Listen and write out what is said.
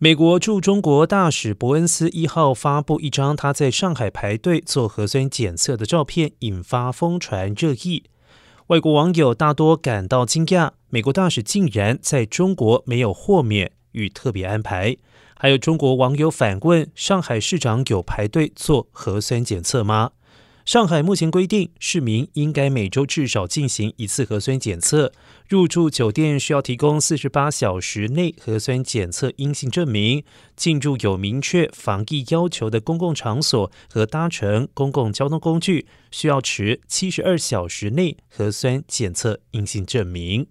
美国驻中国大使伯恩斯一号发布一张他在上海排队做核酸检测的照片，引发疯传热议。外国网友大多感到惊讶，美国大使竟然在中国没有豁免与特别安排。还有中国网友反问：上海市长有排队做核酸检测吗？上海目前规定，市民应该每周至少进行一次核酸检测。入住酒店需要提供四十八小时内核酸检测阴性证明。进入有明确防疫要求的公共场所和搭乘公共交通工具，需要持七十二小时内核酸检测阴性证明。